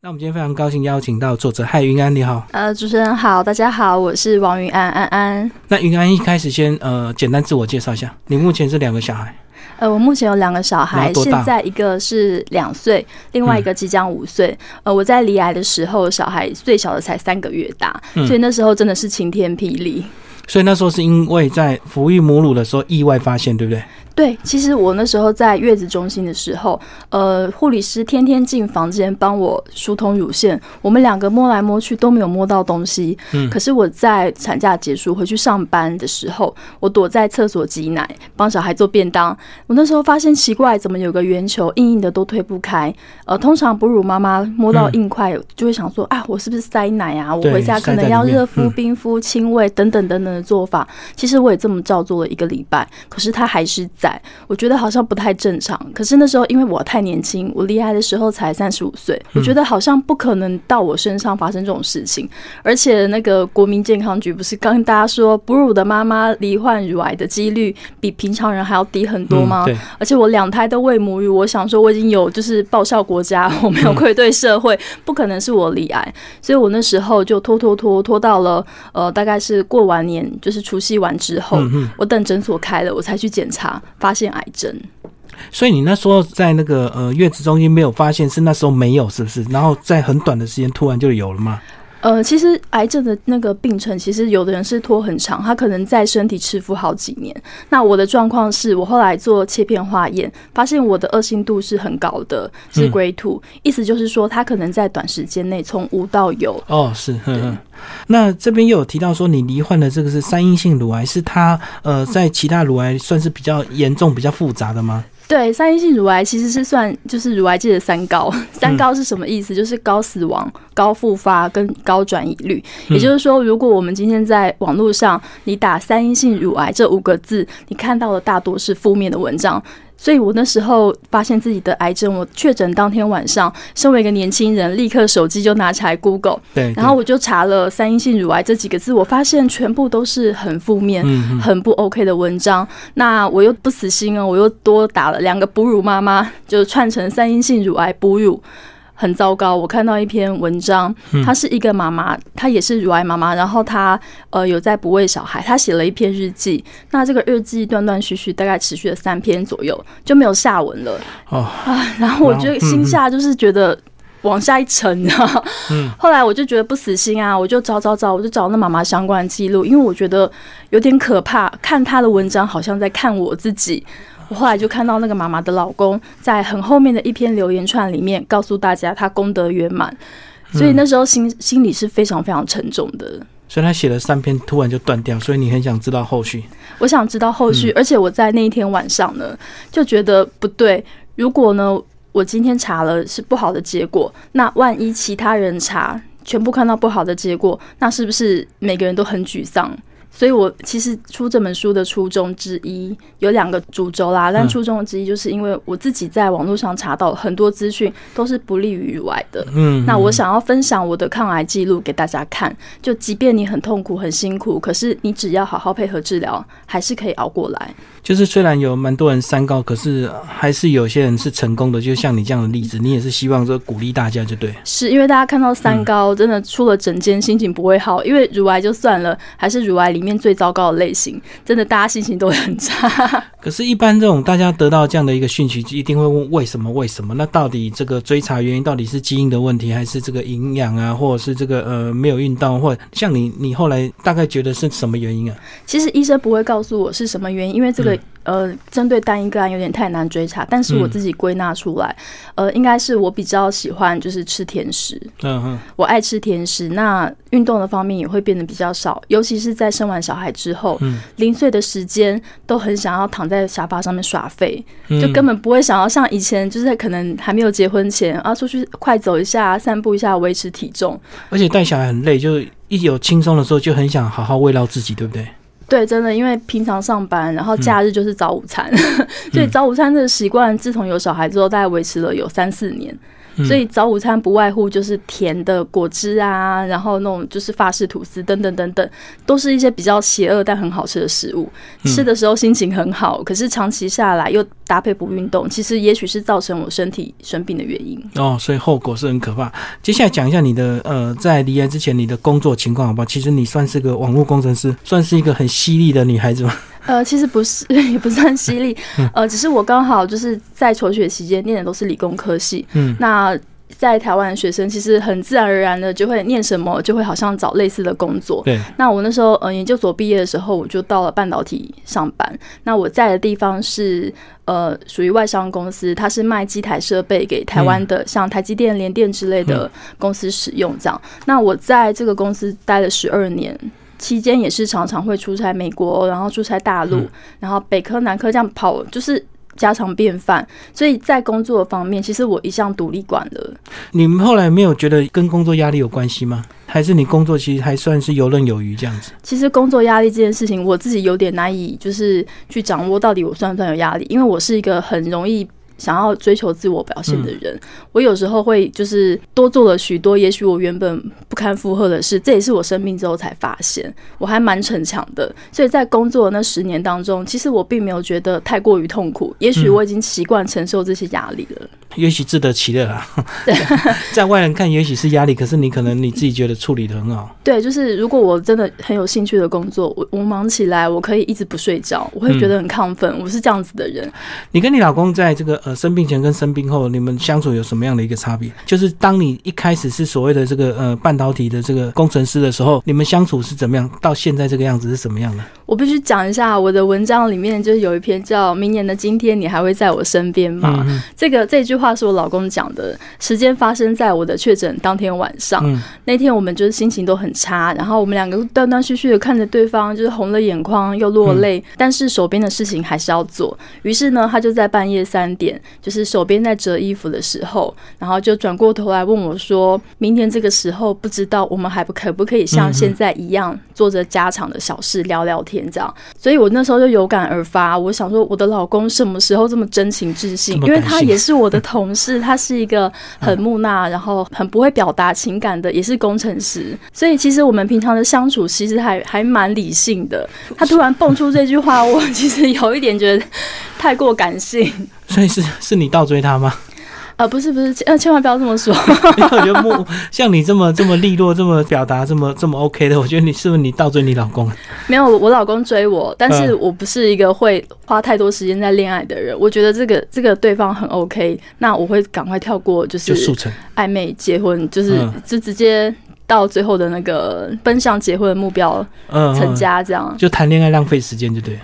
那我们今天非常高兴邀请到作者嗨云安，你好。呃，主持人好，大家好，我是王云安安安。那云安一开始先呃简单自我介绍一下，你目前是两个小孩，呃，我目前有两个小孩，现在一个是两岁，另外一个即将五岁。呃，我在离癌的时候，小孩最小的才三个月大，嗯所以那时候真的是晴天霹雳。所以那时候是因为在哺育母乳的时候意外发现，对不对？对，其实我那时候在月子中心的时候，呃，护理师天天进房间帮我疏通乳腺，我们两个摸来摸去都没有摸到东西。嗯可是我在产假结束回去上班的时候，我躲在厕所挤奶，帮小孩做便当。我那时候发现奇怪，怎么有个圆球硬硬的都推不开？呃，通常哺乳妈妈摸到硬块就会想说、啊，我是不是塞奶啊？我回家可能要热敷、嗯冰敷、亲喂等等等等的做法。其实我也这么照做了一个礼拜，可是它还是在。我觉得好像不太正常。可是那时候因为我太年轻，我离开的时候才三十五岁，我觉得好像不可能到我身上发生这种事情。而且那个国民健康局不是刚跟大家说，哺乳的妈妈罹患乳癌的几率比平常人还要低很多吗？嗯，而且我两胎都喂母乳，我想说我已经有就是报效国家，我没有愧对社会，不可能是我罹癌，所以我那时候就拖拖拖拖到了呃大概是过完年就是除夕完之后。我等诊所开了，我才去检查，发现癌症。所以你那时候在那个呃月子中心没有发现，是那时候没有，是不是？然后在很短的时间突然就有了吗？呃，其实癌症的那个病程，其实有的人是拖很长，他可能在身体吃服好几年。那我的状况是我后来做切片化验，发现我的恶性度是很高的，是嗯 Grade Two，、意思就是说他可能在短时间内从无到有。哦，是，嗯嗯。那这边又有提到说，你罹患的这个是三阴性乳癌，是它呃在其他乳癌算是比较严重、比较复杂的吗？对，三阴性乳癌其实是算就是乳癌界的三高。三高是什么意思？就是高死亡、高复发跟高转移率。也就是说，如果我们今天在网络上你打“三阴性乳癌”这五个字，你看到的大多是负面的文章。所以我那时候发现自己的癌症，我确诊当天晚上，身为一个年轻人，立刻手机就拿起来 Google，对，然后我就查了“三阴性乳癌”这几个字，我发现全部都是很负面、很不 OK 的文章。那我又不死心哦，我又多打了两个哺乳妈妈，就串成三阴性乳癌哺乳。很糟糕，我看到一篇文章，她是一个妈妈，她也是乳癌妈妈，然后她呃有在不喂小孩，她写了一篇日记，那这个日记断断续续，大概持续了三篇左右，就没有下文了。哦，啊，然后我就心下就是觉得往下一沉，后来我就觉得不死心啊，我就找找找，我就找那妈妈相关的记录，因为我觉得有点可怕，看她的文章好像在看我自己。我后来就看到那个妈妈的老公在很后面的一篇留言串里面告诉大家他功德圆满，所以那时候心心里是非常非常沉重的。所以他写了三篇，突然就断掉，所以你很想知道后续。我想知道后续，而且我在那一天晚上呢，就觉得不对。如果呢，我今天查了是不好的结果，那万一其他人查全部看到不好的结果，那是不是每个人都很沮丧？所以我其实出这本书的初衷之一有两个主轴啦，但嗯。初衷之一就是因为我自己在网络上查到很多资讯都是不利于乳癌的，嗯，那我想要分享我的抗癌记录给大家看，就即便你很痛苦、很辛苦，可是你只要好好配合治疗，还是可以熬过来。就是虽然有蛮多人三高，可是还是有些人是成功的，就像你这样的例子，你也是希望说鼓励大家，就对。是因为大家看到三高，真的出了诊间，心情不会好，因为乳癌就算了，还是乳癌里面最糟糕的类型，真的大家心情都会很差。可是，一般这种大家得到这样的一个讯息，一定会问为什么？为什么？那到底这个追查原因到底是基因的问题，还是这个营养啊，或者是这个呃没有运动，或像你，你后来大概觉得是什么原因啊？其实医生不会告诉我是什么原因，因为这个、呃，针对单一个案有点太难追查。但是我自己归纳出来，呃，应该是我比较喜欢就是吃甜食，嗯哼，我爱吃甜食，那运动的方面也会变得比较少，尤其是在生完小孩之后，嗯零碎的时间都很想要躺在沙发上面耍废，嗯就根本不会想要像以前，就是可能还没有结婚前啊，出去快走一下、散步一下，维持体重。而且带小孩很累，就一有轻松的时候就很想好好慰劳自己，对不对？对，真的，因为平常上班，然后假日就是早午餐，所以早午餐这个习惯，自从有小孩之后，大概维持了有三四年。所以早午餐不外乎就是甜的果汁啊，然后那种就是法式吐司等等等等，都是一些比较邪恶但很好吃的食物。吃的时候心情很好，可是长期下来又搭配不运动，其实也许是造成我身体生病的原因。哦，所以后果是很可怕。接下来讲一下你的呃，在离癌之前你的工作情况好不好？其实你算是个网络工程师，算是一个很犀利的女孩子吗？呃，其实不是，也不算犀利，呃，只是我刚好就是在求学期间念的都是理工科系，嗯，那在台湾的学生其实很自然而然的就会念什么，就会好像找类似的工作。对，那我那时候呃研究所毕业的时候，我就到了半导体上班。那我在的地方是呃属于外商公司，它是卖机台设备给台湾的，像台积电、联电之类的公司使用。这样，那我在这个公司待了十二年。期间也是常常会出差美国，然后出差大陆，然后北科南科这样跑，就是家常便饭。所以在工作方面，其实我一向独立管了。你们后来没有觉得跟工作压力有关系吗？还是你工作其实还算是游刃有余这样子？其实工作压力这件事情，我自己有点难以就是去掌握到底我算不算有压力，因为我是一个很容易。想要追求自我表现的人，我有时候会就是多做了许多，也许我原本不堪负荷的事。这也是我生病之后才发现，我还蛮逞强的。所以在工作的那十年当中，其实我并没有觉得太过于痛苦。也许我已经习惯承受这些压力了。也许自得其乐啊，在外人看也许是压力，可是你可能你自己觉得处理的很好。对，就是如果我真的很有兴趣的工作，我我忙起来，我可以一直不睡觉，我会觉得很亢奋。我是这样子的人。你跟你老公在这个呃生病前跟生病后，你们相处有什么样的一个差别？就是当你一开始是所谓的这个呃半导体的这个工程师的时候，你们相处是怎么样？到现在这个样子是什么样的？我必须讲一下我的文章里面就是有一篇叫《明年的今天，你还会在我身边吗》？这个这句话。话是我老公讲的，时间发生在我的确诊当天晚上。那天我们就是心情都很差，然后我们两个断断续续的看着对方，就是红了眼眶又落泪，但是手边的事情还是要做。于是呢，他就在半夜三点，就是手边在折衣服的时候，然后就转过头来问我说：“明天这个时候，不知道我们还不可不可以像现在一样，做着家常的小事聊聊天这样？”所以我那时候就有感而发，我想说，我的老公什么时候这么真情至性？因为他也是我的。同事，他是一个很木讷，然后很不会表达情感的，也是工程师。所以其实我们平常的相处，其实还还蛮理性的。他突然蹦出这句话，我其实有一点觉得太过感性。所以是 是你倒追他吗？呃，不是不是，呃，千万不要这么说。我觉得木像你这么这么利落，这么表达，这么这么 OK 的，我觉得你是不是你倒追你老公？没有，我老公追我，但是我不是一个会花太多时间在恋爱的人。我觉得这个这个对方很 OK，那我会赶快跳过，就是速成暧昧结婚，就是就直接到最后的那个奔向结婚的目标，嗯成家这样。就谈恋爱浪费时间就对。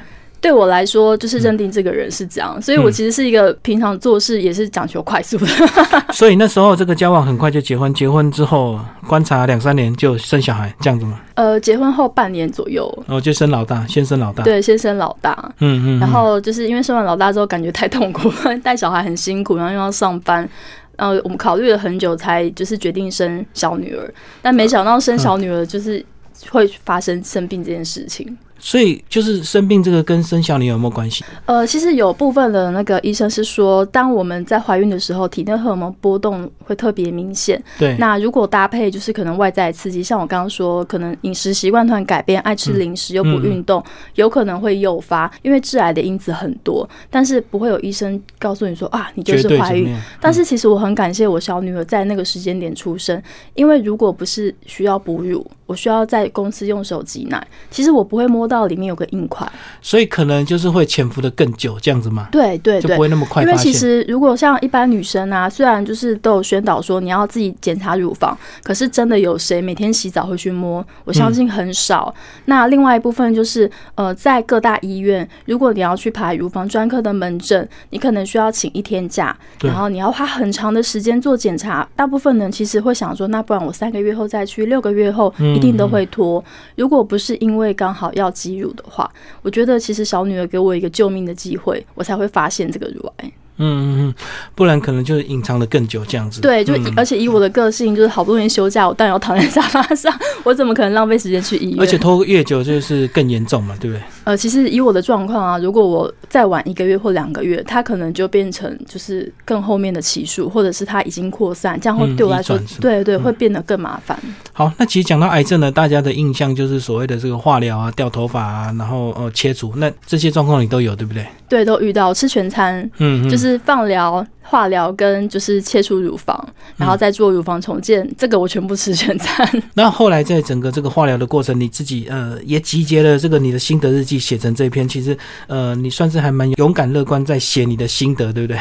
对我来说，就是认定这个人是这样，所以我其实是一个平常做事也是讲求快速的。所以那时候这个交往很快就结婚，结婚之后观察两三年就生小孩，这样子吗？呃，结婚后半年左右，然后就生老大，先生老大。对，先生老大。嗯嗯。然后就是因为生完老大之后，感觉太痛苦，带小孩很辛苦，然后又要上班，然后我们考虑了很久，才就是决定生小女儿。但没想到生小女儿就是会发生生病这件事情。所以就是生病这个跟生小女有没有关系？呃，其实有部分的那个医生是说，当我们在怀孕的时候，体内荷尔蒙波动会特别明显。对。那如果搭配就是可能外在刺激，像我刚刚说，可能饮食习惯突然改变，爱吃零食又不运动，有可能会诱发。因为致癌的因子很多，但是不会有医生告诉你说啊，你就是怀孕。但是其实我很感谢我小女儿在那个时间点出生，因为如果不是需要哺乳，我需要在公司用手挤奶，其实我不会摸到。到里面有个硬块，所以可能就是会潜伏的更久，这样子吗？对对对，就不会那么快。因为其实如果像一般女生啊，虽然就是都有宣导说你要自己检查乳房，可是真的有谁每天洗澡会去摸？我相信很少。那另外一部分就是呃，在各大医院，如果你要去排乳房专科的门诊，你可能需要请一天假，然后你要花很长的时间做检查。大部分人其实会想说，那不然我三个月后再去，六个月后一定都会拖。如果不是因为刚好要。挤乳的话，我觉得其实小女儿给我一个救命的机会，我才会发现这个乳癌。嗯嗯嗯，不然可能就是隐藏的更久这样子。对，就、嗯而且以我的个性，就是好不容易休假，我当然要躺在沙发上，我怎么可能浪费时间去医院？而且拖越久就是更严重嘛，对不对？呃，其实以我的状况啊，如果我再晚一个月或两个月，它可能就变成就是更后面的期数，或者是它已经扩散，这样会对我来说，对对，会变得更麻烦。好，那其实讲到癌症呢，大家的印象就是所谓的这个化疗啊、掉头发啊，然后呃切除，那这些状况你都有，对不对？对，都遇到吃全餐，嗯，嗯就是放疗、化疗跟就是切除乳房，然后再做乳房重建，这个我全部吃全餐。那后来在整个这个化疗的过程，你自己呃也集结了这个你的心得日记，写成这篇，其实呃你算是还蛮勇敢乐观，在写你的心得，对不对？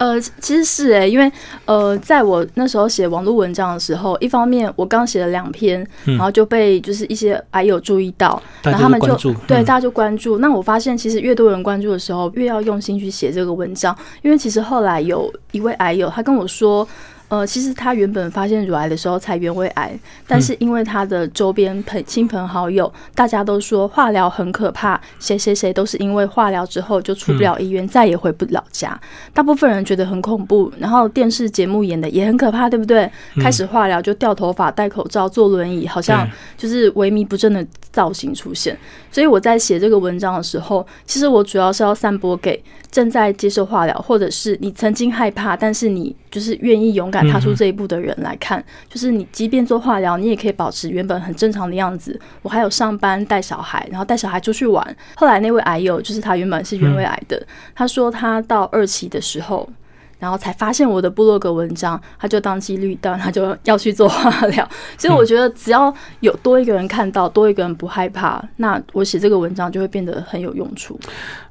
呃，其实是诶、因为呃，在我那时候写网络文章的时候，一方面我刚写了两篇，嗯然后就被就是一些癌友注意到，然后他们就对，嗯大家就关注。那我发现，其实越多人关注的时候，越要用心去写这个文章。因为其实后来有一位癌友，他跟我说，呃，其实他原本发现乳癌的时候才原位癌，但是因为他的周边朋亲朋好友，大家都说化疗很可怕，谁谁谁都是因为化疗之后就出不了医院，再也回不了家。大部分人觉得很恐怖，然后电视节目演的也很可怕，对不对？开始化疗就掉头发、戴口罩、坐轮椅，好像就是萎靡不振的造型出现。所以我在写这个文章的时候，其实我主要是要散播给正在接受化疗，或者是你曾经害怕，但是你就是愿意勇敢踏出这一步的人来看。就是你即便做化疗，你也可以保持原本很正常的样子。我还有上班、带小孩，然后带小孩出去玩。后来那位癌友，就是他原本是原位癌的，他说他到二期的时候。然后才发现我的部落格文章，他就当机立断，他就要去做化疗。所以我觉得，只要有多一个人看到，多一个人不害怕，那我写这个文章就会变得很有用处。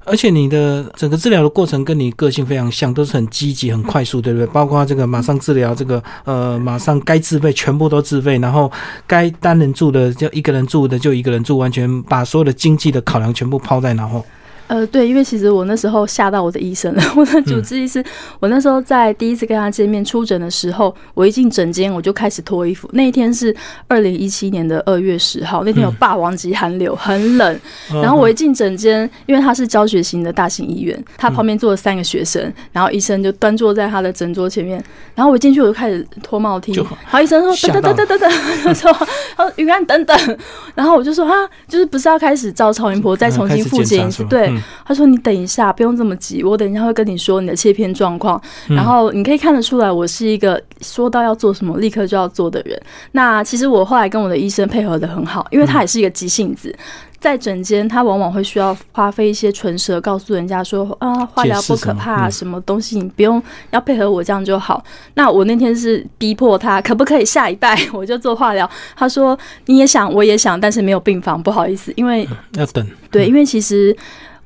而且你的整个治疗的过程跟你个性非常像，都是很积极、很快速，对不对？包括这个马上治疗，这个呃马上该自费全部都自费，然后该单人住的就一个人住的就一个人住，完全把所有的经济的考量全部抛在脑后。呃，对，因为其实我那时候吓到我的医生了。我的主治医师，我那时候在第一次跟他见面出诊的时候，我一进诊间我就开始脱衣服。那一天是二零一七年的二月十号，那天有霸王级寒流，很冷。嗯然后我一进诊间，因为他是教学型的大型医院，他旁边坐了三个学生，然后医生就端坐在他的诊桌前面。然后我一进去我就开始脱帽然后医生说等等等等等，他说他说云安等等，然后我就说啊，就是不是要开始照超音波再重新复检一次？对，嗯他说：“你等一下，不用这么急，我等一下会跟你说你的切片状况。嗯然后你可以看得出来，我是一个说到要做什么立刻就要做的人。那其实我后来跟我的医生配合的很好，因为他也是一个急性子。在诊间，他往往会需要花费一些唇舌，告诉人家说啊，化疗不可怕，什么东西你不用要配合我这样就好。那我那天是逼迫他，可不可以下一拜我就做化疗？他说你也想，我也想，但是没有病房，不好意思，因为要等。对，因为其实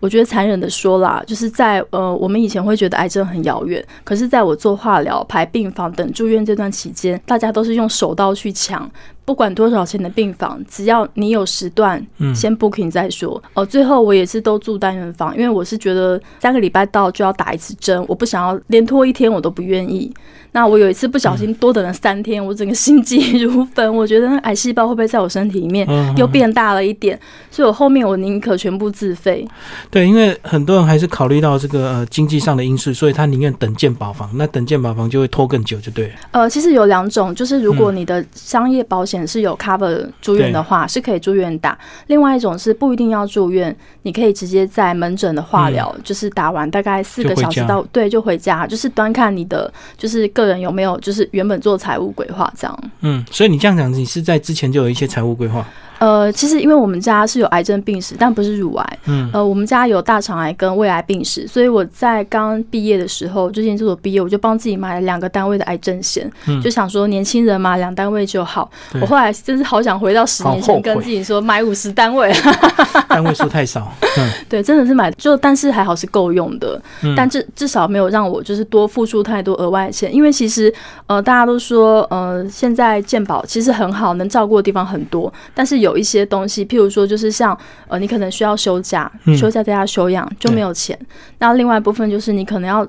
我觉得残忍的说啦，就是在呃，我们以前会觉得癌症很遥远，可是在我做化疗、排病房等住院这段期间，大家都是用手刀去抢。不管多少钱的病房，只要你有时段，嗯先 booking 再说。哦，最后我也是都住单人房，因为我是觉得三个礼拜到就要打一次针，我不想要连拖一天我都不愿意。那我有一次不小心多等了三天，我整个心急如焚，我觉得那癌细胞会不会在我身体里面嗯又变大了一点？所以我后面我宁可全部自费。对，因为很多人还是考虑到这个呃经济上的因素，所以他宁愿等健保房。那等健保房就会拖更久，就对了。呃，其实有两种，就是如果嗯你的商业保险是有 cover 住院的话，是可以住院打；另外一种是不一定要住院，你可以直接在门诊的化疗，就是打完大概四个小时到对就回家，就是端看你的就是个人有没有就是原本做财务规划这样。嗯，所以你这样讲，你是在之前就有一些财务规划。呃，其实因为我们家是有癌症病史，但不是乳癌。嗯呃，我们家有大肠癌跟胃癌病史，所以我在刚毕业的时候，就研究所毕业，我就帮自己买了两个单位的癌症险，嗯就想说年轻人嘛，两单位就好。我后来真是好想回到十年前，跟自己说买五十单位，单位数太少。嗯对，真的是买就，但是还好是够用的，嗯但至至少没有让我就是多付出太多额外的钱，因为其实呃大家都说呃现在健保其实很好，能照顾的地方很多，但是有一些东西，譬如说就是像呃你可能需要休假，嗯休假在家休养就没有钱，那另外一部分就是你可能要。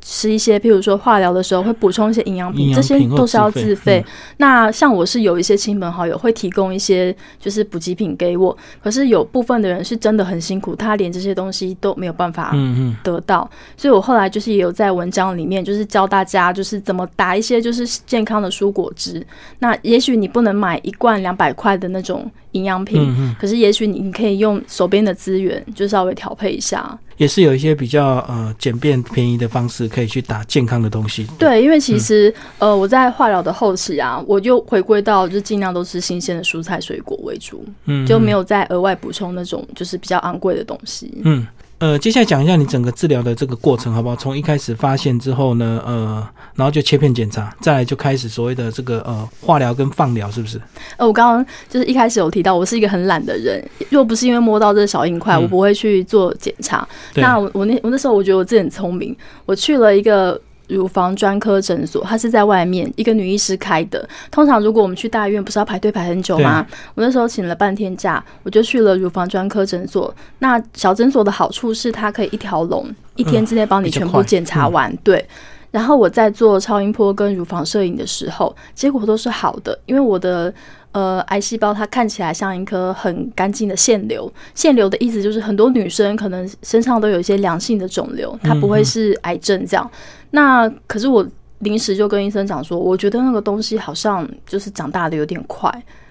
吃一些，譬如说化疗的时候会补充一些营养品，这些都是要自费。那像我是有一些亲朋好友会提供一些就是补给品给我，可是有部分的人是真的很辛苦，他连这些东西都没有办法得到。所以我后来就是也有在文章里面就是教大家就是怎么打一些就是健康的蔬果汁。那也许你不能买一罐两百块的那种营养品，可是也许你你可以用手边的资源就稍微调配一下。也是有一些比较呃简便便宜的方式，可以去打健康的东西。对，因为其实呃我在化疗的后期啊，我就回归到就尽量都是新鲜的蔬菜水果为主，嗯，就没有再额外补充那种就是比较昂贵的东西。嗯。呃，接下来讲一下你整个治疗的这个过程，好不好？从一开始发现之后呢，呃，然后就切片检查，再来就开始所谓的这个呃化疗跟放疗，是不是？呃，我刚刚就是一开始有提到，我是一个很懒的人，若不是因为摸到这个小硬块，我不会去做检查。那我我那我那时候我觉得我自己很聪明，我去了一个。乳房专科诊所，它是在外面，一个女医师开的。通常如果我们去大医院，不是要排队排很久吗？我那时候请了半天假，我就去了乳房专科诊所。那小诊所的好处是，它可以一条龙，一天之内帮你全部检查完。对。然后我在做超音波跟乳房摄影的时候，结果都是好的，因为我的呃癌细胞它看起来像一颗很干净的腺瘤。腺瘤的意思就是很多女生可能身上都有一些良性的肿瘤，它不会是癌症这样。那可是我临时就跟医生讲说，我觉得那个东西好像就是长大的有点快。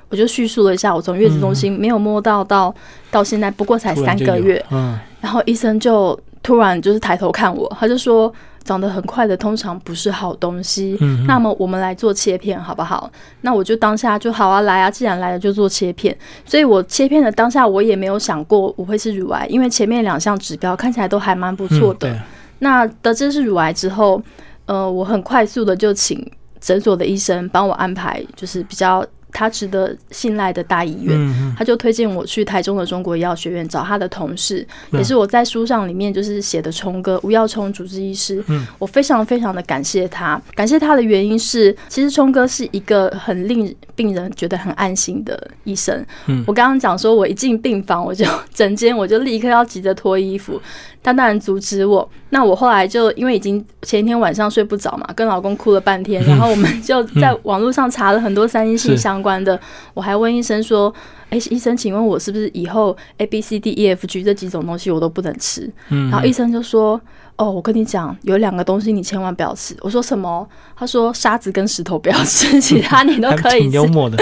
我就叙述了一下，我从月子中心没有摸到到到现在，不过才三个月。嗯，然后医生就突然就是抬头看我，他就说。长得很快的通常不是好东西。嗯，那么我们来做切片好不好？那我就当下就好啊，来啊，既然来了就做切片。所以我切片的当下，我也没有想过我会是乳癌，因为前面两项指标看起来都还蛮不错的。那得知是乳癌之后，呃，我很快速的就请诊所的医生帮我安排，就是比较。他值得信赖的大医院，他就推荐我去台中的中国医药学院找他的同事，也是我在书上里面就是写的冲哥吴耀冲主治医师。我非常非常的感谢他，感谢他的原因是，其实冲哥是一个很令病人觉得很安心的医生。我刚刚讲说，我一进病房，我就 整间我就立刻要急着脱衣服。他当然阻止我，那我后来就因为已经前一天晚上睡不着嘛，跟老公哭了半天，然后我们就在网络上查了很多三阴性相关的，我还问医生说：“哎，医生，请问我是不是以后 A B C D E F G 这几种东西我都不能吃？”然后医生就说。哦，我跟你讲，有两个东西你千万不要吃。我说什么？他说沙子跟石头不要吃，其他你都可以吃。幽默的，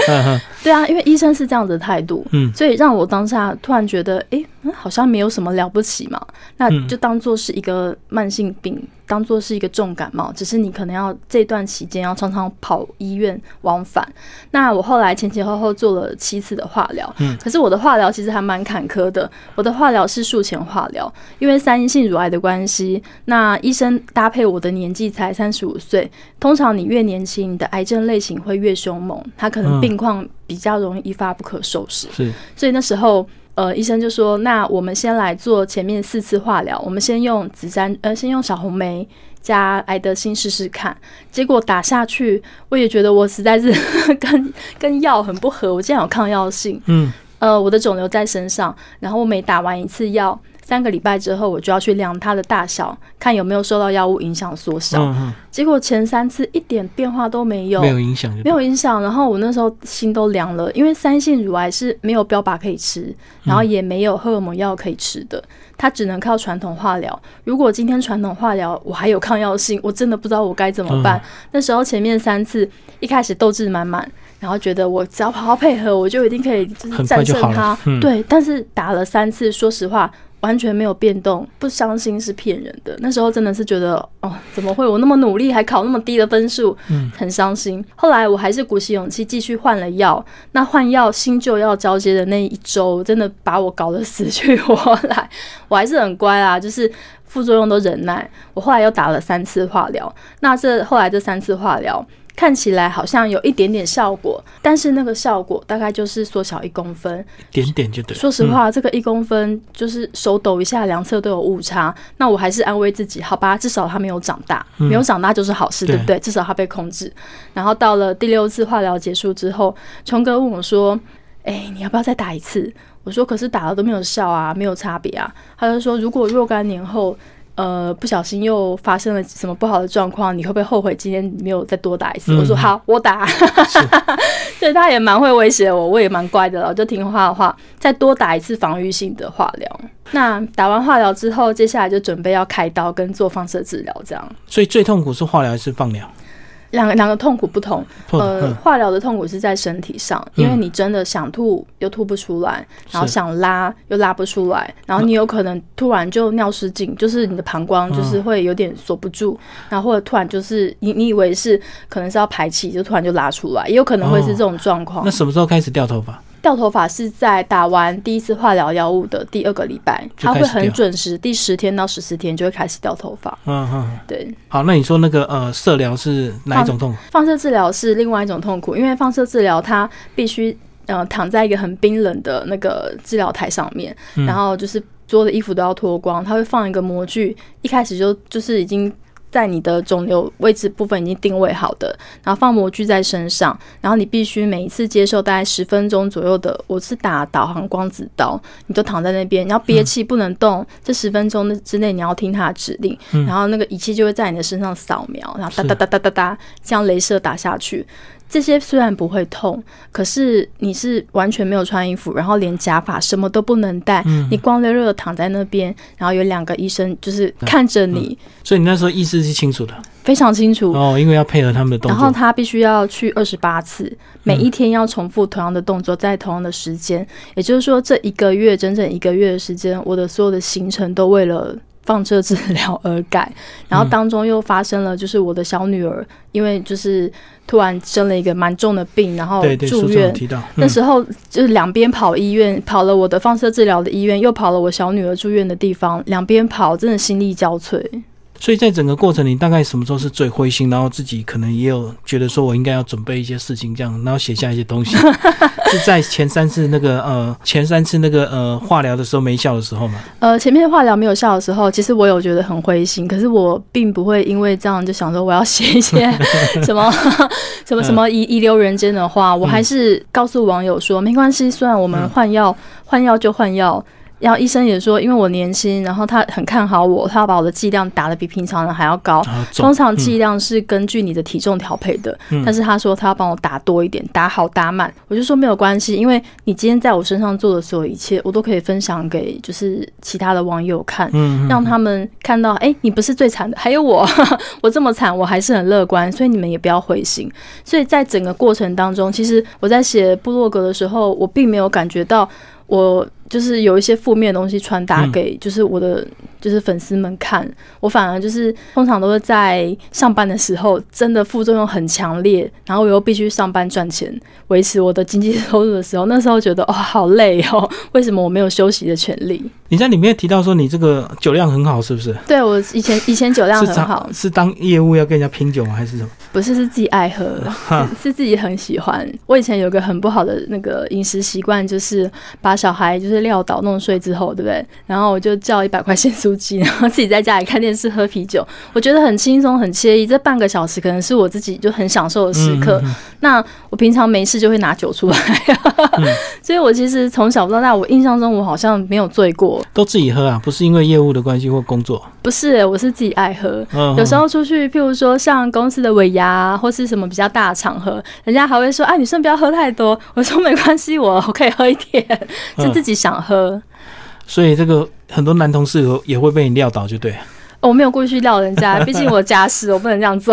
对啊，因为医生是这样的态度，嗯，所以让我当下突然觉得，哎，好像没有什么了不起嘛，那就当做是一个慢性病。当做是一个重感冒，只是你可能要这段期间要常常跑医院往返。那我后来前前后后做了七次的化疗，嗯，可是我的化疗其实还蛮坎坷的。我的化疗是术前化疗，因为三阴性乳癌的关系，那医生搭配我的年纪才三十五岁，通常你越年轻，你的癌症类型会越凶猛，它可能病况比较容易一发不可收拾。是，所以那时候。呃，医生就说：“那我们先来做前面四次化疗，我们先用紫杉，呃，先用小红梅加艾德辛试试看。结果打下去，我也觉得我实在是 跟跟药很不合，我竟然有抗药性。嗯，呃，我的肿瘤在身上，然后我每打完一次药。”三个礼拜之后，我就要去量它的大小，看有没有受到药物影响缩小。结果前三次一点变化都没有，没有影响，没有影响。然后我那时候心都凉了，因为三性乳癌是没有标靶可以吃，然后也没有荷尔蒙药可以吃的，它只能靠传统化疗。如果今天传统化疗我还有抗药性，我真的不知道我该怎么办。那时候前面三次一开始斗志满满，然后觉得我只要好好配合，我就一定可以就是战胜它。对，但是打了三次，说实话。完全没有变动，不相信是骗人的。那时候真的是觉得，哦，怎么会我那么努力还考那么低的分数？嗯，很伤心。后来我还是鼓起勇气继续换了药。那换药新旧药交接的那一周，真的把我搞得死去活来。我还是很乖啊，就是副作用都忍耐。我后来又打了三次化疗。那这后来这三次化疗。看起来好像有一点点效果，但是那个效果大概就是缩小一公分，点点就对。说实话，这个一公分就是手抖一下，两侧都有误差。那我还是安慰自己，好吧，至少它没有长大，没有长大就是好事，对不对？至少它被控制。然后到了第六次化疗结束之后，琼哥问我说：“哎，你要不要再打一次？”我说：“可是打了都没有效啊，没有差别啊。”他就说：“如果若干年后。”呃不小心又发生了什么不好的状况，你会不会后悔今天没有再多打一次？我说好，我打。对，他也蛮会威胁我，我也蛮乖的了，我就听话的话，再多打一次防御性的化疗。那打完化疗之后，接下来就准备要开刀跟做放射治疗，这样。所以最痛苦是化疗还是放疗？两个两个痛苦不同，呃，化疗的痛苦是在身体上，因为你真的想吐又吐不出来，然后想拉又拉不出来，然后你有可能突然就尿失禁，就是你的膀胱就是会有点锁不住，然后或者突然就是你你以为是可能是要排气，就突然就拉出来，也有可能会是这种状况。那什么时候开始掉头发？掉头发是在打完第一次化疗药物的第二个礼拜，它会很准时，第十天到十四天就会开始掉头发。嗯嗯，对。好，那你说那个呃，射疗是哪一种痛苦？放射治疗是另外一种痛苦，因为放射治疗它必须呃躺在一个很冰冷的那个治疗台上面，然后就是所有的衣服都要脱光，它会放一个模具，一开始就就是已经。在你的肿瘤位置部分已经定位好的，然后放模具在身上，然后你必须每一次接受大概十分钟左右的，我是打导航光子刀，你就躺在那边，你要憋气不能动，这十分钟的之内你要听他的指令，然后那个仪器就会在你的身上扫描，然后哒哒哒哒哒哒，像镭射打下去。这些虽然不会痛，可是你是完全没有穿衣服，然后连假发什么都不能戴，你光溜溜的躺在那边，然后有两个医生就是看着你，所以你那时候意识是清楚的，非常清楚。哦，因为要配合他们的动作，然后他必须要去二十八次，每一天要重复同样的动作，在同样的时间，也就是说这一个月整整一个月的时间，我的所有的行程都为了。放射治疗而改，然后当中又发生了，就是我的小女儿，因为就是突然生了一个蛮重的病，然后住院。那时候就是两边跑医院，跑了我的放射治疗的医院，又跑了我小女儿住院的地方，两边跑，真的心力交瘁。所以在整个过程，你大概什么时候是最灰心？然后自己可能也有觉得说，我应该要准备一些事情，这样，然后写下一些东西。是在前三次那个呃，前三次那个呃化疗的时候没效的时候吗？呃，前面化疗没有效的时候，其实我有觉得很灰心，可是我并不会因为这样就想说我要写一些什么 什么什么遗遗留人间的话。我还是告诉网友说，没关系，虽然我们换药，换药就换药。然后医生也说，因为我年轻，然后他很看好我，他要把我的剂量打得比平常人还要高。通常剂量是根据你的体重调配的，但是他说他要帮我打多一点，打好打满。我就说没有关系，因为你今天在我身上做的所有一切，我都可以分享给就是其他的网友看，让他们看到，哎，你不是最惨的，还有我，我这么惨，我还是很乐观，所以你们也不要灰心。所以在整个过程当中，其实我在写部落格的时候，我并没有感觉到我。就是有一些负面的东西传达给就是我的就是粉丝们看，我反而就是通常都是在上班的时候，真的副作用很强烈，然后我又必须上班赚钱维持我的经济收入的时候，那时候觉得哦好累哦，为什么我没有休息的权利？你在里面提到说你这个酒量很好，是不是？对我以前以前酒量很好，是当业务要跟人家拼酒吗？还是什么？不是，是自己爱喝，是自己很喜欢。我以前有个很不好的那个饮食习惯，就是把小孩就是。撂倒弄睡之后，对不对？然后我就叫一百块咸 然后自己在家里看电视喝啤酒，我觉得很轻松很惬意。这半个小时可能是我自己就很享受的时刻。那我平常没事就会拿酒出来，所以我其实从小到大，我印象中我好像没有醉过。都自己喝啊？不是因为业务的关系或工作？不是，我是自己爱喝。有时候出去，譬如说像公司的尾牙或是什么比较大的场合，人家还会说：“啊，女生不要喝太多。”我说：“没关系，我我可以喝一点，是自己想。”想喝，所以这个很多男同事也会被你撂倒，就对。我没有故意去撂人家，毕竟我家事，我不能这样做。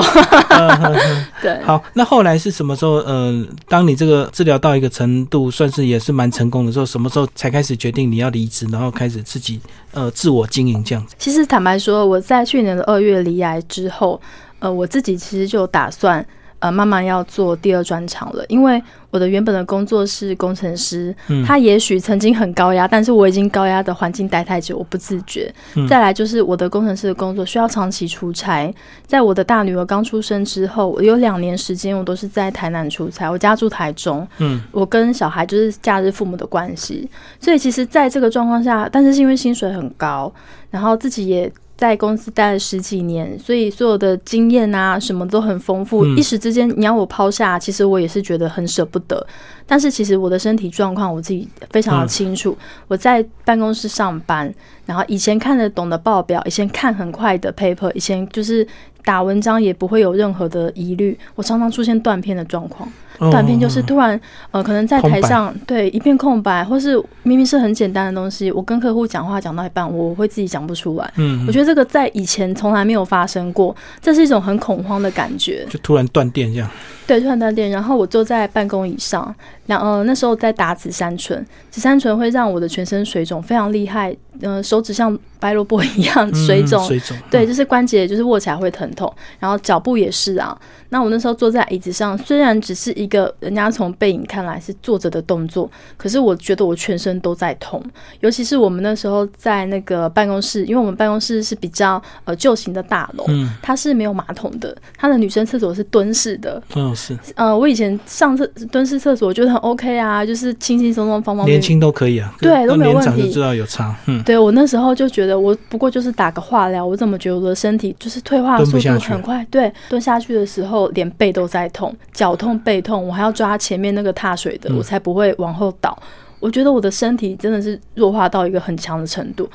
对。好，那后来是什么时候？嗯，当你这个治疗到一个程度，算是也是蛮成功的时候，什么时候才开始决定你要离职，然后开始自己呃自我经营这样子？其实坦白说，我在去年的二月离癌之后，呃，我自己其实就打算。呃，慢慢要做第二专场了，因为我的原本的工作是工程师，他也许曾经很高压，但是我已经高压的环境待太久，我不自觉。再来就是我的工程师的工作需要长期出差，在我的大女儿刚出生之后，我有两年时间我都是在台南出差，我家住台中，嗯，我跟小孩就是假日父母的关系，所以其实在这个状况下，但是是因为薪水很高，然后自己也。在公司待了十几年，所以所有的经验啊什么都很丰富。嗯一时之间你要我抛下，其实我也是觉得很舍不得。但是其实我的身体状况我自己非常的清楚。我在办公室上班，然后以前看得懂的报表，以前看很快的 paper，以前就是打文章也不会有任何的疑虑。我常常出现断片的状况。短片就是哦突然，呃，可能在台上对一片空白，或是明明是很简单的东西，我跟客户讲话讲到一半，我会自己讲不出来。嗯，我觉得这个在以前从来没有发生过，这是一种很恐慌的感觉。就突然断电这样。对，突然断电，然后我坐在办公椅上，然呃那时候在打紫杉醇，紫杉醇会让我的全身水肿非常厉害，呃手指像白萝卜一样嗯水肿，水肿。对，嗯，就是关节就是握起来会疼痛，然后脚步也是啊。那我那时候坐在椅子上，虽然只是一个人家从背影看来是坐着的动作，可是我觉得我全身都在痛。尤其是我们那时候在那个办公室，因为我们办公室是比较呃旧型的大楼，嗯它是没有马桶的，它的女生厕所是蹲式的。嗯是，呃，我以前上厕蹲式厕所，我觉得很 OK 啊，就是轻轻松松、方方便年。轻都可以啊。对都没有年长问题就知道有差。嗯，对我那时候就觉得，我不过就是打个化疗，我怎么觉得我的身体就是退化速度很快？对，蹲下去的时候连背都在痛，脚痛背痛，我还要抓前面那个踏水的，嗯我才不会往后倒。我觉得我的身体真的是弱化到一个很强的程度。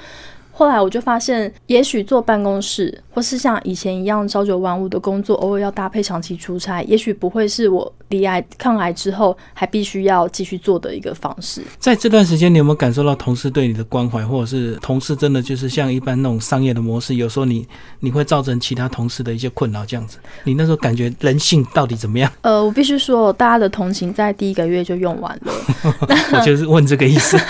后来我就发现，也许坐办公室，或是像以前一样朝九晚五的工作，偶尔要搭配长期出差，也许不会是我离癌抗癌之后还必须要继续做的一个方式。在这段时间，你有没有感受到同事对你的关怀，或者是同事真的就是像一般那种商业的模式，有时候你你会造成其他同事的一些困扰，这样子？你那时候感觉人性到底怎么样？呃，我必须说，大家的同情在第一个月就用完了。我就是问这个意思。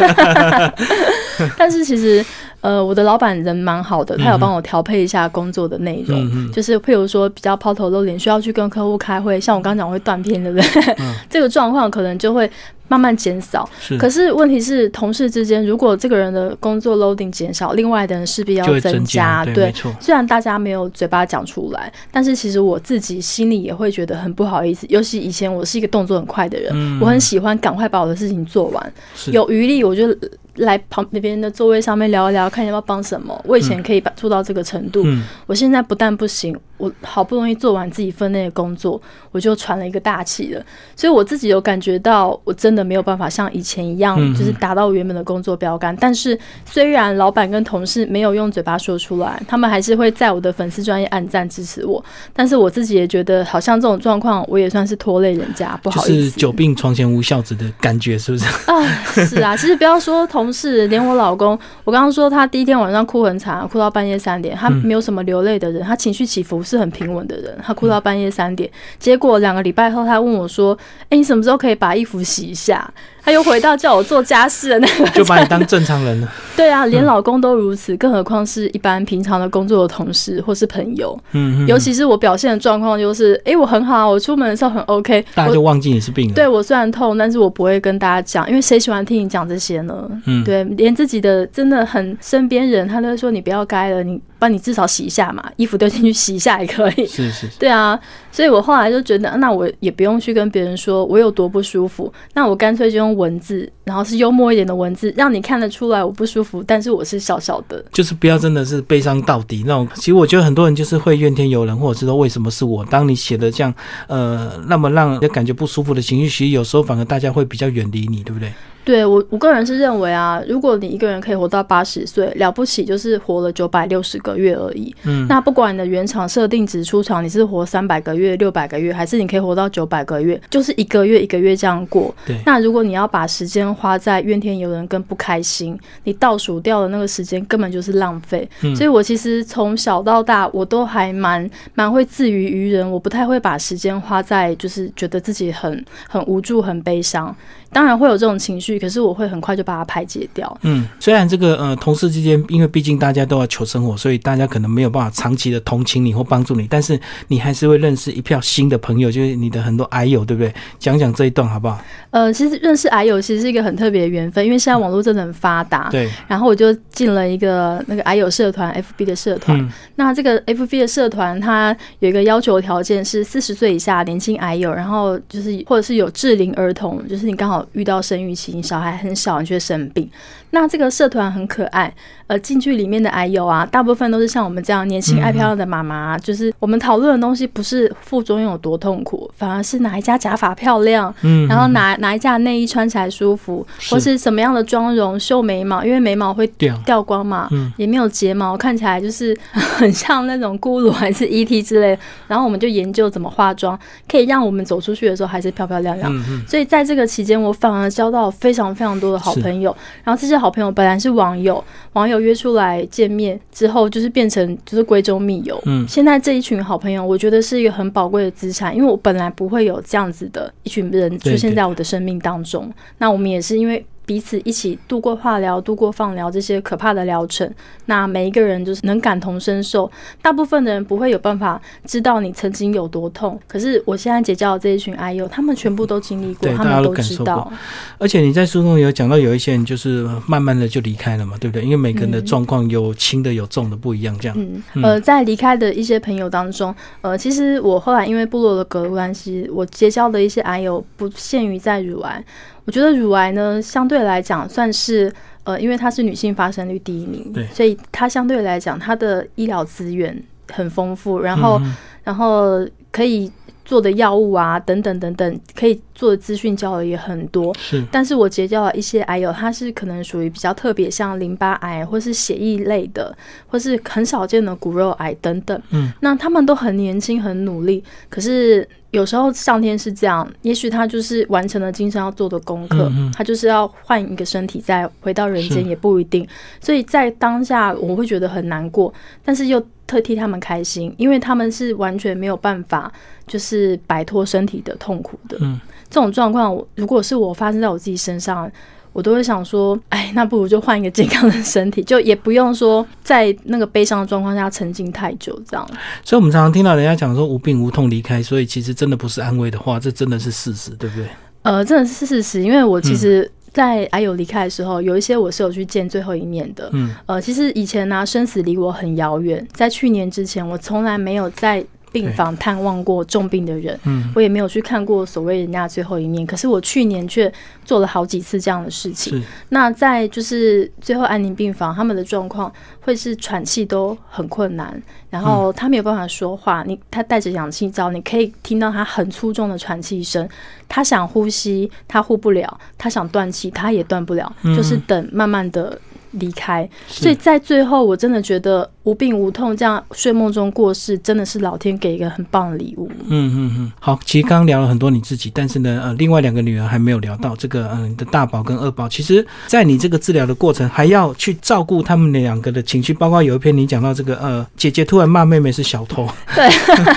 但是其实，呃，我的老板人蛮好的，他有帮我调配一下工作的内容，就是譬如说比较抛头露脸，需要去跟客户开会，像我刚刚讲会断片，对不对？嗯 这个状况可能就会慢慢减少。是，可是问题是，同事之间如果这个人的工作 loading 减少，另外的人势必要增加，对。虽然大家没有嘴巴讲出来，但是其实我自己心里也会觉得很不好意思。尤其以前我是一个动作很快的人，嗯我很喜欢赶快把我的事情做完，有余力我就来旁别人的座位上面聊一聊，看要不要帮什么。我以前可以把做到这个程度，嗯，我现在不但不行，我好不容易做完自己分内的工作，我就喘了一个大气了。所以我自己有感觉到，我真的没有办法像以前一样，嗯就是达到我原本的工作标杆。但是虽然老板跟同事没有用嘴巴说出来，他们还是会在我的粉丝专业暗赞支持我。但是我自己也觉得，好像这种状况，我也算是拖累人家，不好意思。是久病床前无孝子的感觉，是不是？啊，是啊，其实不要说同是，连我老公，我刚刚说他第一天晚上哭很惨，哭到半夜三点，他没有什么流泪的人，他情绪起伏是很平稳的人，他哭到半夜三点，结果两个礼拜后，他问我说：“哎、你什么时候可以把衣服洗一下？”他又回到叫我做家事的那个，就把你当正常人了。对啊，连老公都如此，更何况是一般平常的工作的同事或是朋友，嗯，嗯尤其是我表现的状况就是，哎、我很好啊，我出门的时候很 OK，大家就忘记你是病人。对我虽然痛，但是我不会跟大家讲，因为谁喜欢听你讲这些呢？嗯对，连自己的真的很身边人，他都会说你不要该了，你帮你至少洗一下嘛，衣服丢进去洗一下也可以。是是是，对啊，所以我后来就觉得，那我也不用去跟别人说我有多不舒服，那我干脆就用文字，然后是幽默一点的文字，让你看得出来我不舒服，但是我是笑笑的。就是不要真的是悲伤到底那种。其实我觉得很多人就是会怨天尤人，或者是说为什么是我。当你写的这样呃那么让人感觉不舒服的情绪，其实有时候反而大家会比较远离你，对不对？对我，我个人是认为啊，如果你一个人可以活到八十岁，了不起就是活了九百六十个月而已。嗯，那不管你的原厂设定值出厂，你是活三百个月、六百个月，还是你可以活到九百个月，就是一个月一个月这样过。对那如果你要把时间花在怨天尤人跟不开心，你倒数掉的那个时间根本就是浪费。嗯所以我其实从小到大，我都还蛮蛮会自娱于人，我不太会把时间花在就是觉得自己很很无助、很悲伤。当然会有这种情绪，可是我会很快就把它排解掉。嗯，虽然这个呃同事之间，因为毕竟大家都要求生活，所以大家可能没有办法长期的同情你或帮助你，但是你还是会认识一票新的朋友，就是你的很多癌友，对不对？讲讲这一段好不好？呃，其实认识癌友其实是一个很特别的缘分，因为现在网络真的很发达。对，然后我就进了一个那个癌友社团 FB 的社团。嗯那这个 FB 的社团，它有一个要求条件是四十岁以下年轻癌友，然后就是或者是有适龄儿童，就是你刚好遇到生育期，小孩很小，你却生病。那这个社团很可爱，呃，进去里面的癌友啊，大部分都是像我们这样年轻爱漂亮的妈妈。就是我们讨论的东西不是副作用有多痛苦，反而是哪一家假发漂亮，嗯，然后哪哪一家内衣穿起来舒服，或是什么样的妆容修眉毛，因为眉毛会掉掉光嘛，嗯，也没有睫毛，看起来就是很像那种咕噜还是 ET 之类。然后我们就研究怎么化妆，可以让我们走出去的时候还是漂漂亮亮。所以在这个期间，我反而交到非常非常多的好朋友。然后这些好朋友本来是网友，网友约出来见面之后，就是变成就是闺中密友。嗯，现在这一群好朋友，我觉得是一个很宝贵的资产，因为我本来不会有这样子的一群人出现在我的生命当中。那我们也是因为。彼此一起度过化疗、度过放疗这些可怕的疗程，那每一个人就是能感同身受。大部分的人不会有办法知道你曾经有多痛，可是我现在结交的这一群 I 友，他们全部都经历过，他们都知道。而且你在书中有讲到，有一些人就是慢慢的就离开了嘛，对不对？因为每个人的状况有轻的有重的不一样，这样。嗯，呃，在离开的一些朋友当中，呃，其实我后来因为部落的隔关系，我结交的一些 I 友不限于在乳癌。我觉得乳癌呢，相对来讲算是呃，因为它是女性发生率第一名，对，所以它相对来讲，它的医疗资源很丰富，然后然后可以做的药物啊，等等等等，可以做的资讯交流也很多。是，但是我结交了一些癌友，他是可能属于比较特别，像淋巴癌或是血液类的，或是很少见的骨肉癌等等。嗯，那他们都很年轻，很努力，可是。有时候上天是这样，也许他就是完成了今生要做的功课，他就是要换一个身体再回到人间，也不一定。所以在当下我会觉得很难过，但是又特替他们开心，因为他们是完全没有办法就是摆脱身体的痛苦的。嗯这种状况，如果是我发生在我自己身上。我都会想说，哎，那不如就换一个健康的身体，就也不用说在那个悲伤的状况下沉浸太久，这样。所以，我们常常听到人家讲说无病无痛离开，所以其实真的不是安慰的话，这真的是事实，对不对？呃，真的是事实，因为我其实，在阿友离开的时候，有一些我是有去见最后一面的。嗯，呃，其实以前呢，生死离我很遥远，在去年之前，我从来没有在。病房探望过重病的人，嗯，我也没有去看过所谓人家最后一面。可是我去年却做了好几次这样的事情。那在就是最后安宁病房，他们的状况会是喘气都很困难，然后他没有办法说话。你他带着氧气罩，你可以听到他很粗重的喘气声。他想呼吸，他呼不了；他想断气，他也断不了。就是等慢慢的。离开，所以在最后，我真的觉得无病无痛这样睡梦中过世，真的是老天给一个很棒的礼物。嗯嗯嗯，好，其实刚刚聊了很多你自己，但是呢，呃，另外两个女儿还没有聊到这个，嗯，你的大宝跟二宝，其实，在你这个治疗的过程，还要去照顾他们两个的情绪，包括有一篇你讲到这个，呃，姐姐突然骂妹妹是小偷。对，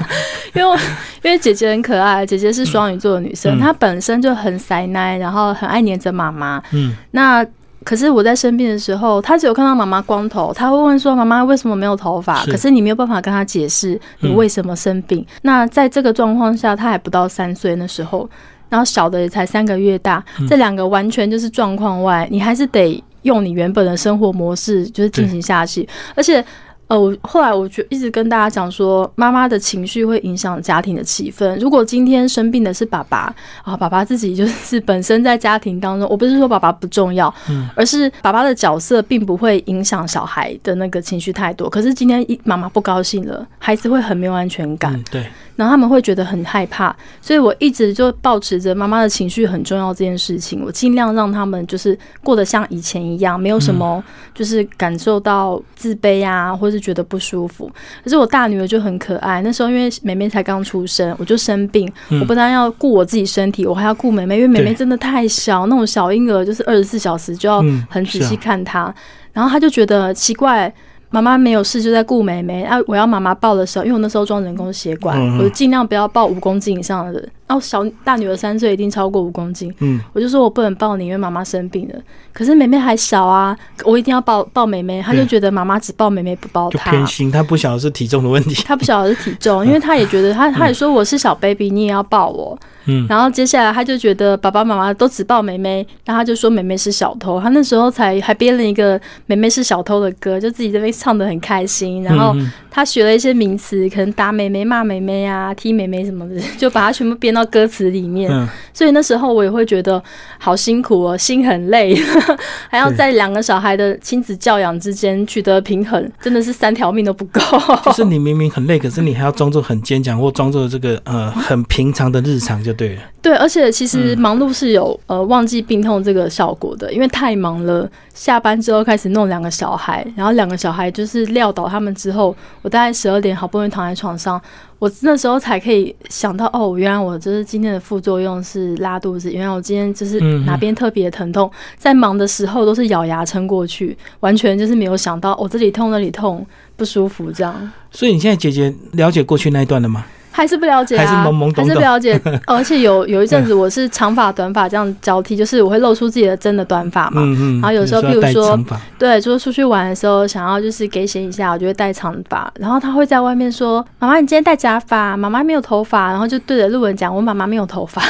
因为因为姐姐很可爱，姐姐是双鱼座的女生，她本身就很塞奶，然后很爱黏着妈妈。嗯，那。可是我在生病的时候，他只有看到妈妈光头，他会问说：“妈妈为什么没有头发？”可是你没有办法跟他解释你为什么生病。那在这个状况下，他还不到三岁那时候，然后小的也才三个月大，这两个完全就是状况外，你还是得用你原本的生活模式就是进行下去，而且。呃，我后来我就一直跟大家讲说，妈妈的情绪会影响家庭的气氛。如果今天生病的是爸爸啊，爸爸自己就是 本身在家庭当中，我不是说爸爸不重要，嗯，而是爸爸的角色并不会影响小孩的那个情绪太多。可是今天一妈妈不高兴了，孩子会很没有安全感，对。然后他们会觉得很害怕，所以我一直就保持着妈妈的情绪很重要这件事情，我尽量让他们就是过得像以前一样，没有什么就是感受到自卑啊，或是觉得不舒服。可是我大女儿就很可爱，那时候因为妹妹才刚出生，我就生病，我不但要顾我自己身体，我还要顾妹妹，因为妹妹真的太小，那种小婴儿就是二十四小时就要很仔细看她，然后她就觉得奇怪。妈妈没有事就在顾妹妹啊！我要妈妈抱的时候，因为我那时候装人工血管，我就尽量不要抱五公斤以上的人。然后小大女儿三岁，一定超过五公斤。嗯，我就说我不能抱你，因为妈妈生病了。可是妹妹还小啊，我一定要抱抱妹妹。她就觉得妈妈只抱妹妹不抱她，偏心。她不晓得是体重的问题，她不晓得是体重，因为她也觉得她，她也说我是小 baby，你也要抱我。嗯，然后接下来她就觉得爸爸妈妈都只抱妹妹，然后他就说妹妹是小偷。她那时候才还编了一个妹妹是小偷的歌，就自己这边唱的很开心。然后她学了一些名词，可能打妹妹、骂妹妹啊、踢妹妹什么的，就把它全部编。编到歌词里面，嗯，所以那时候我也会觉得好辛苦哦，心很累，还要在两个小孩的亲子教养之间取得平衡，真的是三条命都不够。就是你明明很累，可是你还要装作很坚强，或装作这个呃 很平常的日常就对了。对，而且其实忙碌是有呃忘记病痛这个效果的，因为太忙了，下班之后开始弄两个小孩，然后两个小孩就是撂倒他们之后，我大概十二点好不容易躺在床上，我那时候才可以想到，哦，原来我就是今天的副作用是拉肚子，因为我今天就是哪边特别疼痛，在忙的时候都是咬牙撑过去，完全就是没有想到我这里痛那里痛不舒服这样。所以你现在姐姐了解过去那一段了吗？还是不了解啊，还是懵懵懂懂还是不了解。而且有有一阵子我是长发短发这样交替，就是我会露出自己的真的短发嘛。嗯嗯。然后有时候，你譬如说对，就是出去玩的时候，想要就是给显一下，我就会戴长发。然后他会在外面说：“妈妈，你今天戴假发，妈妈没有头发。”然后就对着路人讲：“我妈妈没有头发。”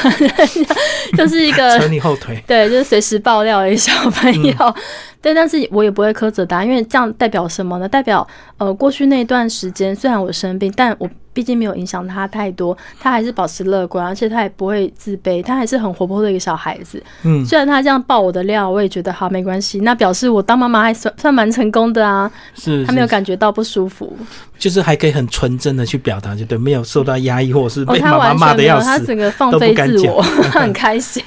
就是一个扯你后腿。对，就是随时爆料的一个小朋友。对，但是我也不会苛责他，因为这样代表什么呢？代表呃，过去那段时间虽然我生病，但我毕竟没有影响他太多，他还是保持乐观，而且他也不会自卑，他还是很活泼的一个小孩子。嗯，虽然他这样爆我的料，我也觉得好没关系，那表示我当妈妈还算算蛮成功的啊。是。他没有感觉到不舒服，就是还可以很纯真的去表达，就对，没有受到压抑，或者是哦，被妈妈他完全没有，骂的要死。他整个放飞自我，他很 开心。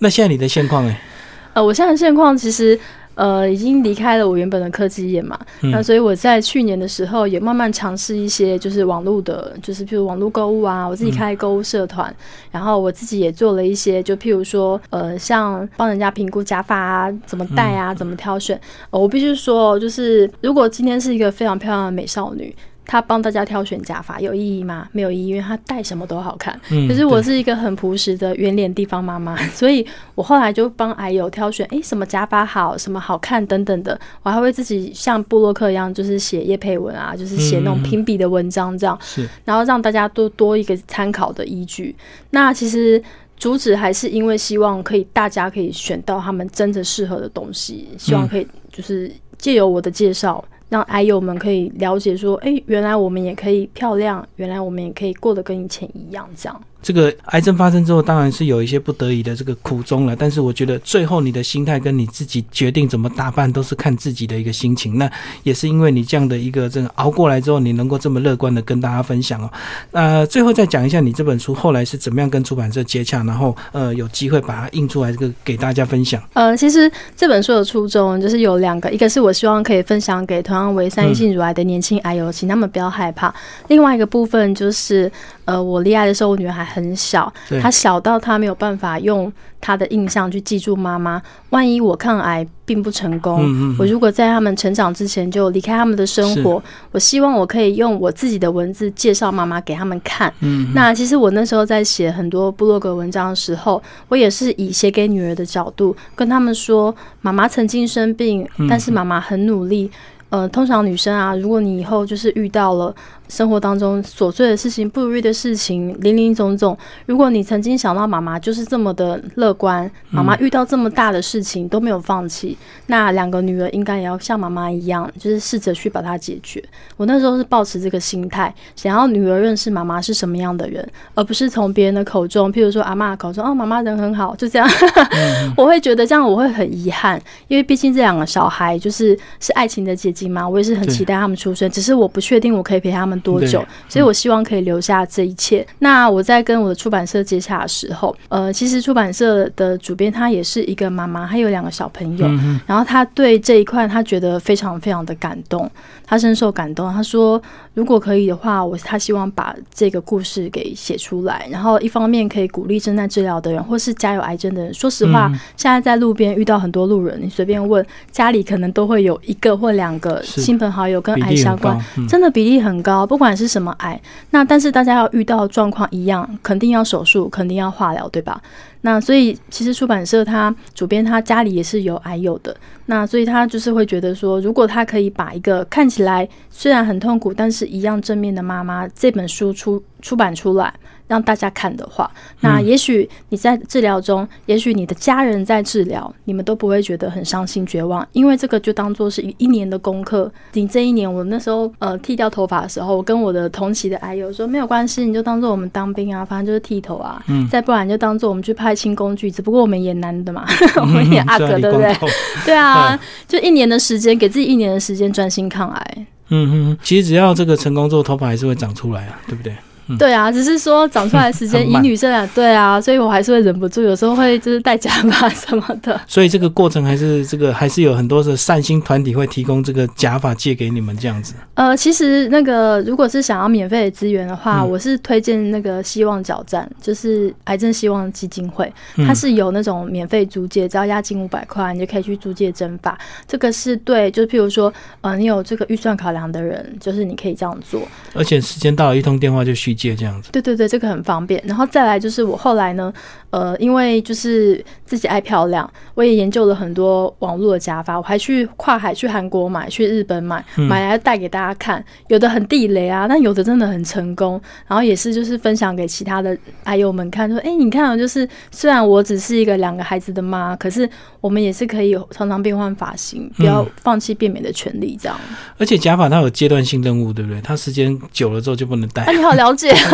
那现在你的现况哎，呃，我现在的现况其实。呃，已经离开了我原本的科技业嘛，嗯那所以我在去年的时候也慢慢尝试一些就是网络的，就是譬如网络购物啊，我自己开购物社团，然后我自己也做了一些，就譬如说，呃，像帮人家评估假发啊，怎么戴啊，怎么挑选。呃我必须说，就是如果今天是一个非常漂亮的美少女。她帮大家挑选假发有意义吗？没有意义，因为他戴什么都好看。嗯可是我是一个很朴实的圆脸地方妈妈，所以我后来就帮矮友挑选，诶，什么假发好，什么好看等等的，我还会自己像布洛克一样，就是写叶配文啊，就是写那种评比的文章这样，是然后让大家多多一个参考的依据。那其实。主旨还是因为希望可以大家可以选到他们真的适合的东西，希望可以就是借由我的介绍，让癌友们可以了解说，诶，原来我们也可以漂亮，原来我们也可以过得跟以前一样，这样。这个癌症发生之后，当然是有一些不得已的这个苦衷了。但是我觉得最后你的心态跟你自己决定怎么打扮，都是看自己的一个心情。那也是因为你这样的一个这个熬过来之后，你能够这么乐观的跟大家分享哦。那最后再讲一下你这本书后来是怎么样跟出版社接洽，然后呃有机会把它印出来，这个给大家分享。呃，其实这本书的初衷就是有两个，一个是我希望可以分享给同样为三阴性乳癌的年轻癌友，请他们不要害怕；另外一个部分就是，呃，我恋爱的时候，我女儿还很小，她小到她没有办法用她的印象去记住妈妈。万一我抗癌并不成功，嗯嗯嗯我如果在他们成长之前就离开他们的生活，我希望我可以用我自己的文字介绍妈妈给他们看。嗯，那其实我那时候在写很多部落格文章的时候，我也是以写给女儿的角度跟他们说，妈妈曾经生病，但是妈妈很努力。呃，通常女生啊，如果你以后就是遇到了生活当中琐碎的事情、不如意的事情，林林总总，如果你曾经想到妈妈就是这么的乐观，妈妈遇到这么大的事情都没有放弃，那两个女儿应该也要像妈妈一样，就是试着去把它解决。我那时候是抱持这个心态，想要女儿认识妈妈是什么样的人，而不是从别人的口中，譬如说阿妈的口中，哦，妈妈人很好，就这样。我会觉得这样我会很遗憾，因为毕竟这两个小孩就是是爱情的结晶嘛，我也是很期待他们出生，只是我不确定我可以陪他们多久，所以我希望可以留下这一切。那我在跟我的出版社接洽的时候，呃，其实出版社的主编他也是一个妈妈，他有两个小朋友，嗯然后他对这一块他觉得非常非常的感动，他深受感动。他说，如果可以的话，我他希望把这个故事给写出来，然后一方面可以鼓励正在治疗的人，或是家有癌症的人。说实话，嗯现在在路边遇到很多路人，你随便问，家里可能都会有一个或两个亲朋好友跟癌相关，嗯真的比例很高，不管是什么癌。那但是大家要遇到的状况一样，肯定要手术，肯定要化疗，对吧？那所以其实出版社他主编他家里也是有癌友的，那所以他就是会觉得说，如果他可以把一个看起来虽然很痛苦，但是一样正面的妈妈这本书出出版出来。让大家看的话，那也许你在治疗中，也许你的家人在治疗，你们都不会觉得很伤心绝望，因为这个就当做是一一年的功课。你这一年，我那时候呃剃掉头发的时候，我跟我的同期的癌友说，没有关系，你就当做我们当兵啊，反正就是剃头啊，嗯，再不然就当做我们去拍轻工具，只不过我们演男的嘛，我们演阿哥，对不对？对啊，就一年的时间，给自己一年的时间专心抗癌。嗯嗯，其实只要这个成功之后，头发还是会长出来啊，对不对？对啊，只是说长出来时间 以女生啊，对啊，所以我还是会忍不住，有时候会就是戴假发什么的。所以这个过程还是这个还是有很多的善心团体会提供这个假发借给你们这样子。呃，其实那个如果是想要免费的资源的话，我是推荐那个希望角站，就是癌症希望基金会，它是有那种免费租借，只要押金五百块，你就可以去租借针法。这个是对，就是譬如说，呃，你有这个预算考量的人，就是你可以这样做。而且时间到了，一通电话就续。借这样子，对对对，这个很方便。然后再来就是我后来呢，呃，因为就是自己爱漂亮，我也研究了很多网络的假发，我还去跨海去韩国买，去日本买，买来带给大家看。有的很地雷啊，但有的真的很成功。然后也是就是分享给其他的爱友们看，说，哎，你看，就是虽然我只是一个两个孩子的妈，可是我们也是可以常常变换发型，不要放弃变美的权利，这样。而且假发它有阶段性任务，对不对？它时间久了之后就不能戴。啊，你好了解。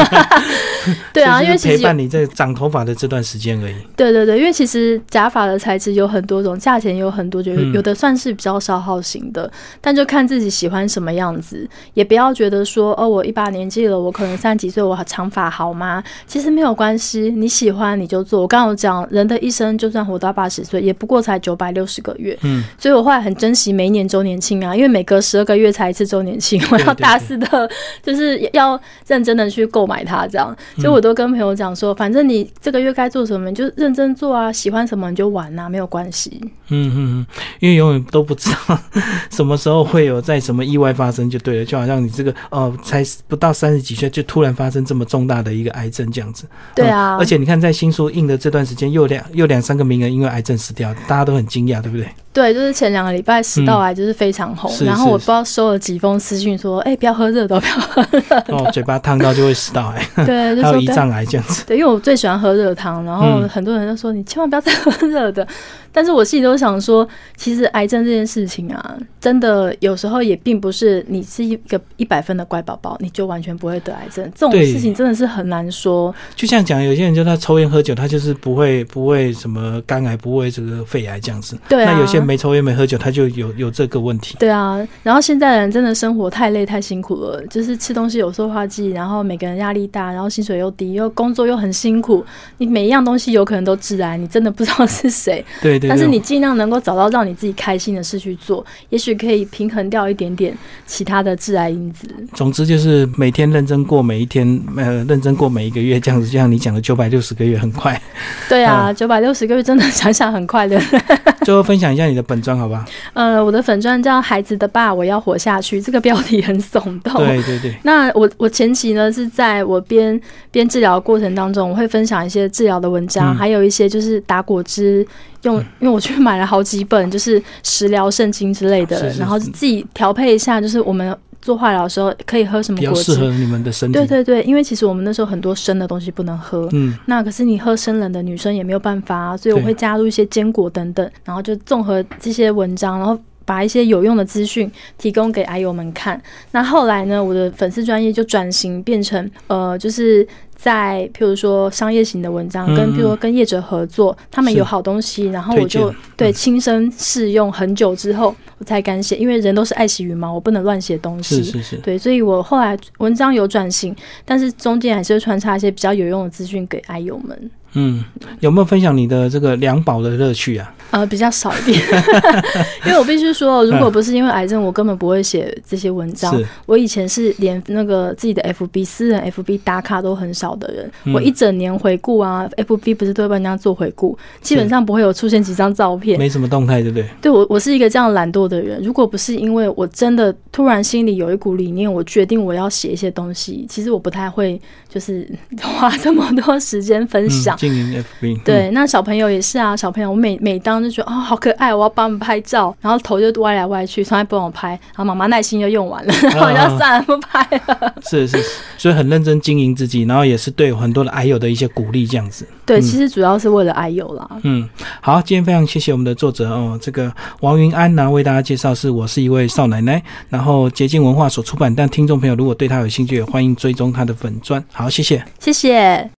对啊，因为陪伴你在长头发的这段时间而已。对对对，因为其实假发的材质有很多种，价钱有很多，就有的算是比较消耗型的，但就看自己喜欢什么样子，也不要觉得说哦，我一把年纪了，我可能三十几岁，我长发好吗？其实没有关系，你喜欢你就做。我刚刚有讲，人的一生就算活到八十岁，也不过才九百六十个月。嗯，所以我后来很珍惜每一年周年庆啊，因为每隔十二个月才一次周年庆，我要大肆的，就是要认真的去购买。它这样，所以我都跟朋友讲说，反正你这个月该做什么，你就认真做啊，喜欢什么你就玩啊，没有关系。嗯嗯嗯，因为永远都不知道什么时候会有在什么意外发生，就对了。就好像你这个哦，才不到三十几岁，就突然发生这么重大的一个癌症这样子。对啊，而且你看，在新书印的这段时间，又两又两三个名人因为癌症死掉，大家都很惊讶，对不对？对，就是前两个礼拜食道癌就是非常红，然后我不知道收了几封私信说，哎，不要喝热的，不要喝热的，哦，嘴巴烫到就会食道癌，对，还有胰脏癌这样子。对，因为我最喜欢喝热汤，然后很多人都说你千万不要再喝热的。但是我心里都想说，其实癌症这件事情啊，真的有时候也并不是你是一个一百分的乖宝宝，你就完全不会得癌症。这种事情真的是很难说。就像讲，有些人就他抽烟喝酒，他就是不会不会什么肝癌，不会这个肺癌这样子。对啊。那有些没抽烟没喝酒，他就有有这个问题。对啊。然后现在人真的生活太累太辛苦了，就是吃东西有塑化剂，然后每个人压力大，然后薪水又低，又工作又很辛苦，你每一样东西有可能都致癌，你真的不知道 是谁。对对。但是你尽量能。能够找到让你自己开心的事去做，也许可以平衡掉一点点其他的致癌因子。总之就是每天认真过每一天，呃，认真过每一个月，这样子，就像你讲的九百六十个月很快。对啊，九百六十个月真的想想很快的。最后分享一下你的本专好吧？呃，我的粉专叫《孩子的爸》，我要活下去。这个标题很耸动。对对对。那我我前期呢是在我边边治疗过程当中，我会分享一些治疗的文章，还有一些就是打果汁。用，因为我去买了好几本，就是食疗圣经之类的，然后自己调配一下，就是我们做化疗的时候可以喝什么果汁，适合你们的身体。对对对，因为其实我们那时候很多生的东西不能喝，嗯，那可是你喝生冷的，女生也没有办法，啊所以我会加入一些坚果等等，然后就综合这些文章，然后把一些有用的资讯提供给癌友们看。那后来呢，我的粉丝专业就转型变成，呃，就是。在譬如说商业型的文章，跟譬如说跟业者合作，他们有好东西，然后我就对亲身试用很久之后，我才敢写，因为人都是爱惜羽毛，我不能乱写东西。是是是，对，所以我后来文章有转型，但是中间还是会穿插一些比较有用的资讯给爱友们。嗯，有没有分享你的这个两宝的乐趣啊？呃，比较少一点，因为我必须说，如果不是因为癌症，我根本不会写这些文章。我以前是连那个自己的 FB 私人 FB 打卡都很少的人。我一整年回顾啊，FB 不是都会帮人家做回顾，基本上不会有出现几张照片，没什么动态，对不对？对我，我是一个这样懒惰的人。如果不是因为我真的突然心里有一股理念，我决定我要写一些东西，其实我不太会就是花这么多时间分享。经营 FB，对，那小朋友也是啊，小朋友我每每当就觉得哦好可爱，我要帮他们拍照，然后头就歪来歪去，从来不帮我拍，然后妈妈耐心就用完了，然后我就算了不拍了。是是，所以很认真经营自己，然后也是对很多的爱友的一些鼓励，这样子。对，其实主要是为了爱友啦。嗯，好，今天非常谢谢我们的作者哦，这个王云安呢为大家介绍是我是一位少奶奶，然后捷径文化所出版，但听众朋友如果对他有兴趣，也欢迎追踪他的粉砖。好，谢谢，谢谢。